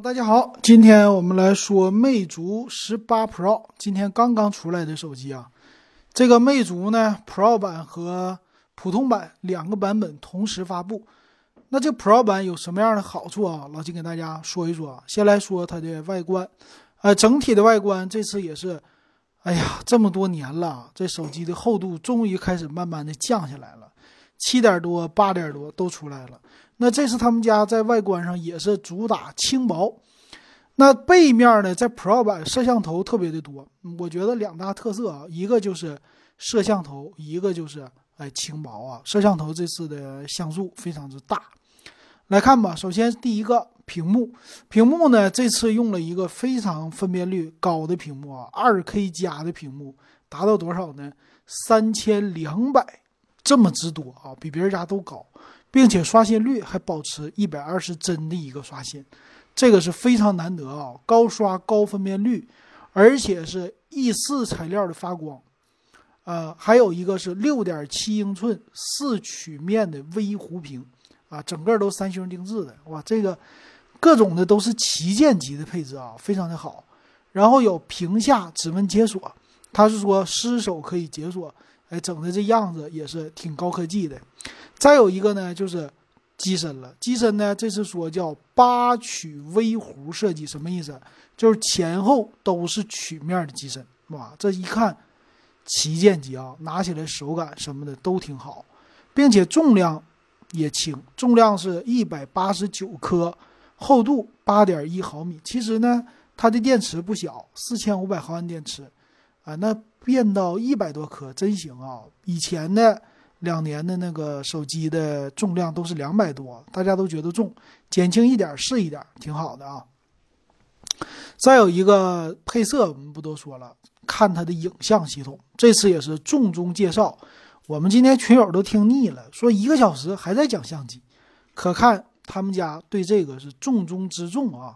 大家好，今天我们来说魅族十八 Pro，今天刚刚出来的手机啊。这个魅族呢，Pro 版和普通版两个版本同时发布。那这 Pro 版有什么样的好处啊？老金给大家说一说。先来说它的外观，呃，整体的外观这次也是，哎呀，这么多年了，这手机的厚度终于开始慢慢的降下来了，七点多、八点多都出来了。那这是他们家在外观上也是主打轻薄。那背面呢，在 Pro 版摄像头特别的多，我觉得两大特色啊，一个就是摄像头，一个就是哎轻薄啊。摄像头这次的像素非常之大。来看吧，首先第一个屏幕，屏幕呢这次用了一个非常分辨率高的屏幕啊，二 K 加的屏幕，达到多少呢？三千两百，这么之多啊，比别人家都高。并且刷新率还保持一百二十帧的一个刷新，这个是非常难得啊！高刷高分辨率，而且是 E 四材料的发光，呃，还有一个是六点七英寸四曲面的微弧屏啊，整个都三星定制的，哇，这个各种的都是旗舰级的配置啊，非常的好。然后有屏下指纹解锁，它是说失手可以解锁，哎，整的这样子也是挺高科技的。再有一个呢，就是机身了。机身呢，这次说叫八曲微弧设计，什么意思？就是前后都是曲面的机身。哇，这一看旗舰机啊，拿起来手感什么的都挺好，并且重量也轻，重量是一百八十九克，厚度八点一毫米。其实呢，它的电池不小，四千五百毫安电池啊，那变到一百多克真行啊！以前的。两年的那个手机的重量都是两百多，大家都觉得重，减轻一点是一点，挺好的啊。再有一个配色，我们不多说了，看它的影像系统，这次也是重中介绍。我们今天群友都听腻了，说一个小时还在讲相机，可看他们家对这个是重中之重啊。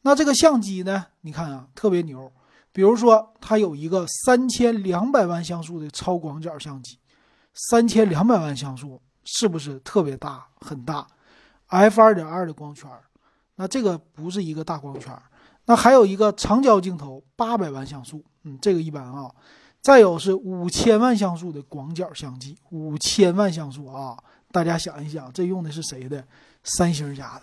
那这个相机呢，你看啊，特别牛，比如说它有一个三千两百万像素的超广角相机。三千两百万像素是不是特别大很大？f 二点二的光圈，那这个不是一个大光圈。那还有一个长焦镜头，八百万像素，嗯，这个一般啊。再有是五千万像素的广角相机，五千万像素啊，大家想一想，这用的是谁的？三星家的。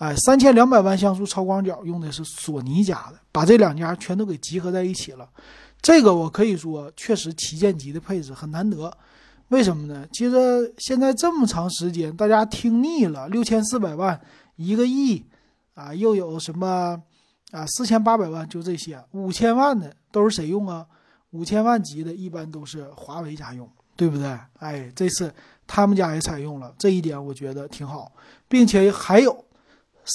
哎，三千两百万像素超广角用的是索尼家的，把这两家全都给集合在一起了。这个我可以说确实旗舰级的配置很难得。为什么呢？其实现在这么长时间，大家听腻了，六千四百万、一个亿，啊，又有什么啊，四千八百万，就这些，五千万的都是谁用啊？五千万级的一般都是华为家用，对不对？哎，这次他们家也采用了这一点，我觉得挺好，并且还有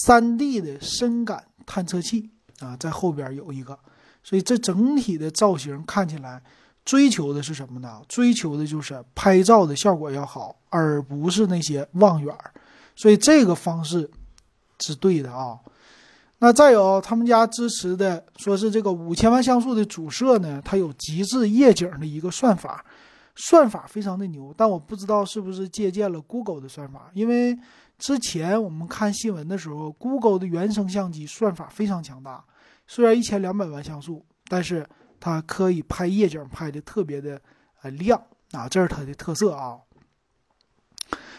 三 D 的深感探测器啊，在后边有一个，所以这整体的造型看起来。追求的是什么呢？追求的就是拍照的效果要好，而不是那些望远儿所以这个方式是对的啊。那再有他们家支持的，说是这个五千万像素的主摄呢，它有极致夜景的一个算法，算法非常的牛。但我不知道是不是借鉴了 Google 的算法，因为之前我们看新闻的时候，Google 的原生相机算法非常强大，虽然一千两百万像素，但是。它可以拍夜景，拍的特别的呃亮啊，这是它的特色啊。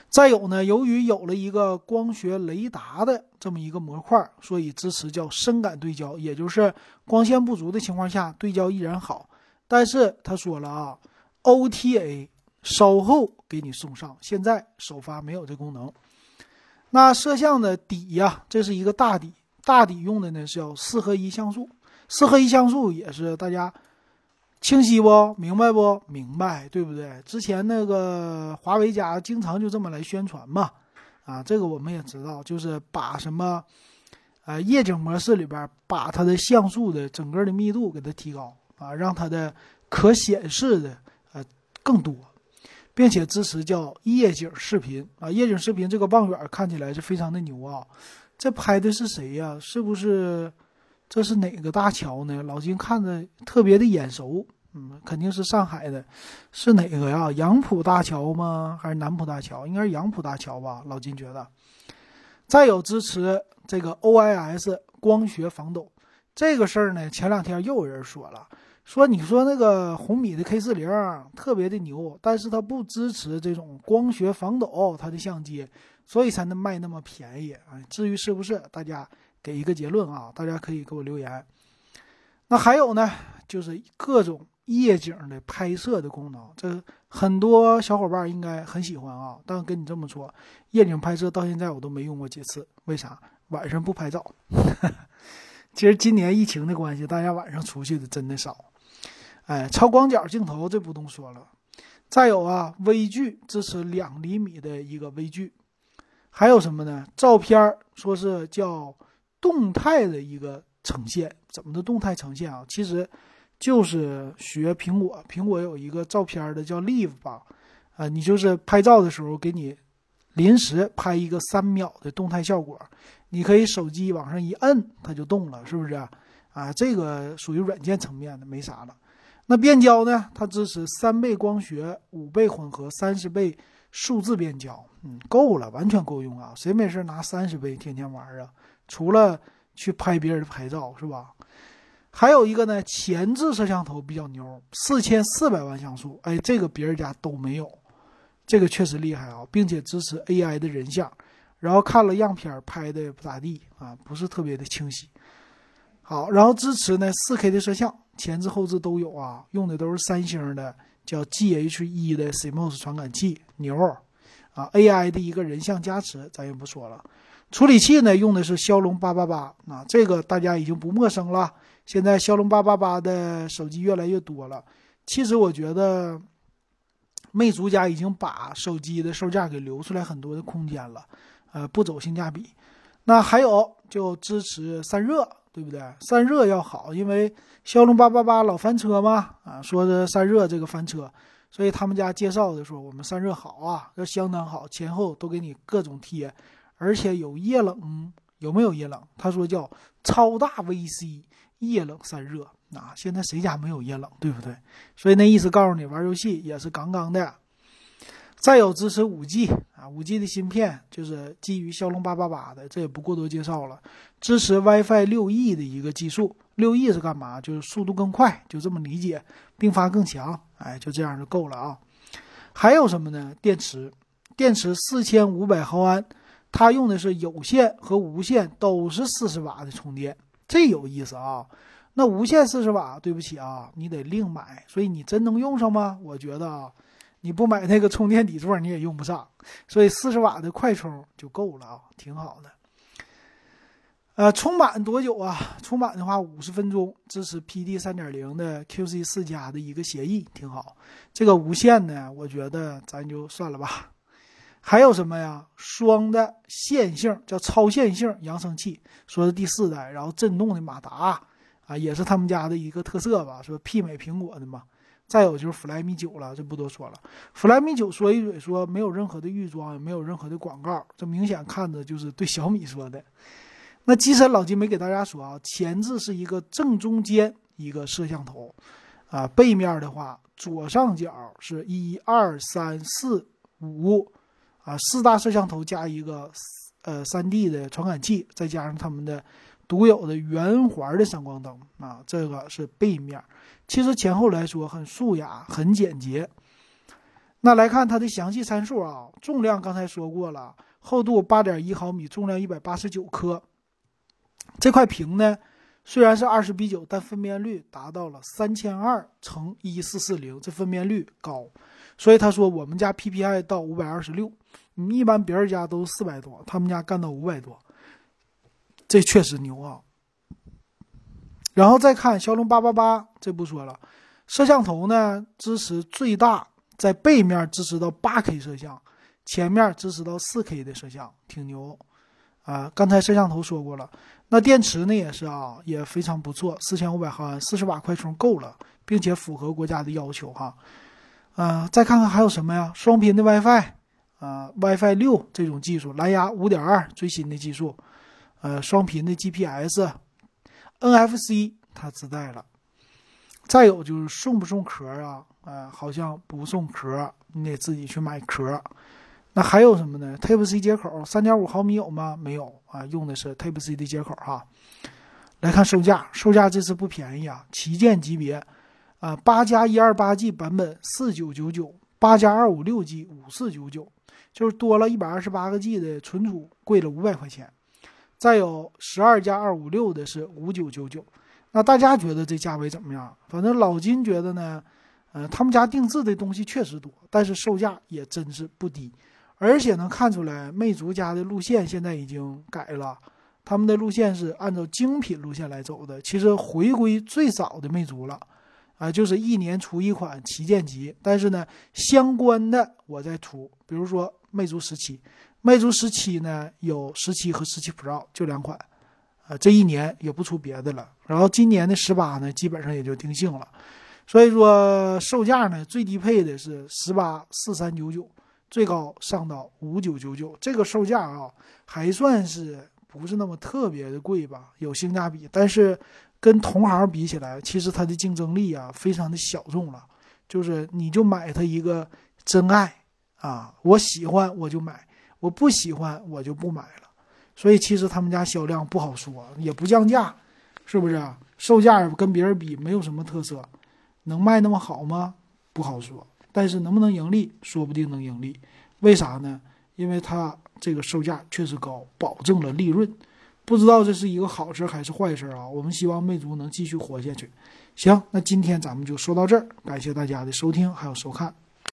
再有呢，由于有了一个光学雷达的这么一个模块，所以支持叫深感对焦，也就是光线不足的情况下对焦依然好。但是他说了啊，OTA 稍后给你送上，现在首发没有这功能。那摄像的底呀，这是一个大底，大底用的呢是要四合一像素。四合一像素也是大家清晰不明白不明白，对不对？之前那个华为家经常就这么来宣传嘛，啊，这个我们也知道，就是把什么，呃，夜景模式里边把它的像素的整个的密度给它提高啊，让它的可显示的更多，并且支持叫夜景视频啊，夜景视频这个望远看起来是非常的牛啊。这拍的是谁呀？是不是？这是哪个大桥呢？老金看着特别的眼熟，嗯，肯定是上海的，是哪个呀？杨浦大桥吗？还是南浦大桥？应该是杨浦大桥吧？老金觉得。再有支持这个 OIS 光学防抖。这个事儿呢，前两天又有人说了，说你说那个红米的 K 四零特别的牛，但是它不支持这种光学防抖，它的相机，所以才能卖那么便宜啊。至于是不是，大家给一个结论啊，大家可以给我留言。那还有呢，就是各种夜景的拍摄的功能，这很多小伙伴应该很喜欢啊。但跟你这么说，夜景拍摄到现在我都没用过几次，为啥？晚上不拍照。其实今年疫情的关系，大家晚上出去的真的少。哎，超广角镜头这不用说了。再有啊，微距支持两厘米的一个微距，还有什么呢？照片说是叫动态的一个呈现。怎么的动态呈现啊？其实就是学苹果，苹果有一个照片的叫 Live 吧，啊，你就是拍照的时候给你临时拍一个三秒的动态效果，你可以手机往上一摁，它就动了，是不是？啊，这个属于软件层面的，没啥了。那变焦呢？它支持三倍光学、五倍混合、三十倍数字变焦，嗯，够了，完全够用啊！谁没事拿三十倍天天玩啊？除了去拍别人的拍照，是吧？还有一个呢，前置摄像头比较牛，四千四百万像素，哎，这个别人家都没有，这个确实厉害啊，并且支持 AI 的人像，然后看了样片拍的不咋地啊，不是特别的清晰。好，然后支持呢 4K 的摄像，前置后置都有啊，用的都是三星的叫 GH1 的 CMOS 传感器，牛啊，AI 的一个人像加持，咱也不说了。处理器呢，用的是骁龙八八八啊，这个大家已经不陌生了。现在骁龙八八八的手机越来越多了，其实我觉得，魅族家已经把手机的售价给留出来很多的空间了，呃，不走性价比。那还有就支持散热，对不对？散热要好，因为骁龙八八八老翻车嘛，啊，说的散热这个翻车，所以他们家介绍的说我们散热好啊，这相当好，前后都给你各种贴，而且有液冷，有没有液冷？他说叫超大 VC。液冷散热啊，现在谁家没有液冷，对不对？所以那意思告诉你，玩游戏也是杠杠的。再有支持五 G 五 G 的芯片就是基于骁龙八八八的，这也不过多介绍了。支持 WiFi 六 E 的一个技术，六 E 是干嘛？就是速度更快，就这么理解，并发更强，哎，就这样就够了啊。还有什么呢？电池，电池四千五百毫安，它用的是有线和无线都是四十瓦的充电。这有意思啊！那无线四十瓦，对不起啊，你得另买。所以你真能用上吗？我觉得啊，你不买那个充电底座，你也用不上。所以四十瓦的快充就够了啊，挺好的。呃，充满多久啊？充满的话五十分钟，支持 PD 三点零的 QC 四加的一个协议，挺好。这个无线呢，我觉得咱就算了吧。还有什么呀？双的线性叫超线性扬声器，说是第四代，然后震动的马达啊，也是他们家的一个特色吧，说媲美苹果的嘛。再有就是 Flyme 九了，就不多说了。Flyme 九说一嘴说没有任何的预装，也没有任何的广告，这明显看着就是对小米说的。那机身老金没给大家说啊，前置是一个正中间一个摄像头，啊，背面的话左上角是一二三四五。啊，四大摄像头加一个，呃，三 D 的传感器，再加上他们的独有的圆环的闪光灯啊，这个是背面。其实前后来说很素雅，很简洁。那来看它的详细参数啊，重量刚才说过了，厚度八点一毫米，重量一百八十九克。这块屏呢，虽然是二十比九，但分辨率达到了三千二乘一四四零，这分辨率高。所以他说我们家 PPI 到五百二十六，你一般别人家都四百多，他们家干到五百多，这确实牛啊。然后再看骁龙八八八，这不说了，摄像头呢支持最大在背面支持到八 K 摄像，前面支持到四 K 的摄像，挺牛啊。刚才摄像头说过了，那电池呢也是啊，也非常不错，四千五百毫安，四十瓦快充够了，并且符合国家的要求哈。啊，再看看还有什么呀？双频的 WiFi，啊，WiFi 六这种技术，蓝牙五点二最新的技术，呃，双频的 GPS，NFC 它自带了。再有就是送不送壳啊？啊，好像不送壳，你得自己去买壳。那还有什么呢？Type C 接口，三点五毫米有吗？没有啊，用的是 Type C 的接口哈。来看售价，售价这次不便宜啊，旗舰级别，啊，八加一二八 G 版本四九九九，八加二五六 G 五四九九，就是多了一百二十八个 G 的存储，贵了五百块钱。再有十二加二五六的是五九九九，那大家觉得这价位怎么样？反正老金觉得呢，呃，他们家定制的东西确实多，但是售价也真是不低，而且能看出来魅族家的路线现在已经改了。他们的路线是按照精品路线来走的，其实回归最早的魅族了，啊，就是一年出一款旗舰机，但是呢，相关的我在出，比如说魅族十七，魅族十七呢有十七和十七 Pro 就两款，啊，这一年也不出别的了，然后今年的十八呢基本上也就定性了，所以说售价呢最低配的是十八四三九九，最高上到五九九九，这个售价啊还算是。不是那么特别的贵吧，有性价比，但是跟同行比起来，其实它的竞争力啊非常的小众了。就是你就买它一个真爱啊，我喜欢我就买，我不喜欢我就不买了。所以其实他们家销量不好说，也不降价，是不是？售价跟别人比没有什么特色，能卖那么好吗？不好说。但是能不能盈利，说不定能盈利。为啥呢？因为它。这个售价确实高，保证了利润，不知道这是一个好事还是坏事啊？我们希望魅族能继续活下去。行，那今天咱们就说到这儿，感谢大家的收听还有收看。